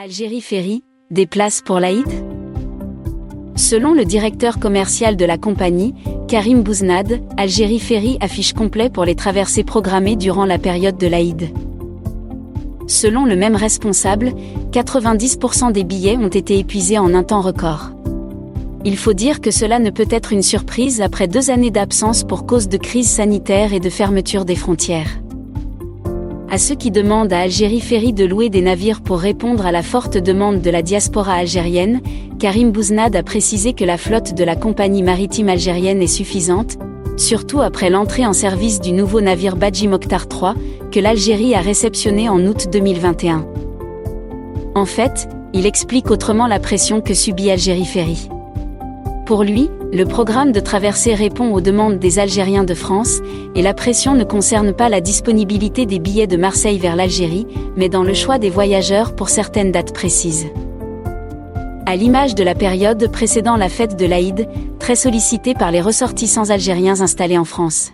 Algérie Ferry, des places pour l'Aïd? Selon le directeur commercial de la compagnie, Karim Bouznad, Algérie Ferry affiche complet pour les traversées programmées durant la période de l'Aïd. Selon le même responsable, 90% des billets ont été épuisés en un temps record. Il faut dire que cela ne peut être une surprise après deux années d'absence pour cause de crise sanitaire et de fermeture des frontières à ceux qui demandent à Algérie Ferry de louer des navires pour répondre à la forte demande de la diaspora algérienne, Karim Bouznad a précisé que la flotte de la compagnie maritime algérienne est suffisante, surtout après l'entrée en service du nouveau navire Badji Mokhtar III, que l'Algérie a réceptionné en août 2021. En fait, il explique autrement la pression que subit Algérie Ferry. Pour lui, le programme de traversée répond aux demandes des Algériens de France, et la pression ne concerne pas la disponibilité des billets de Marseille vers l'Algérie, mais dans le choix des voyageurs pour certaines dates précises. À l'image de la période précédant la fête de l'Aïd, très sollicitée par les ressortissants algériens installés en France.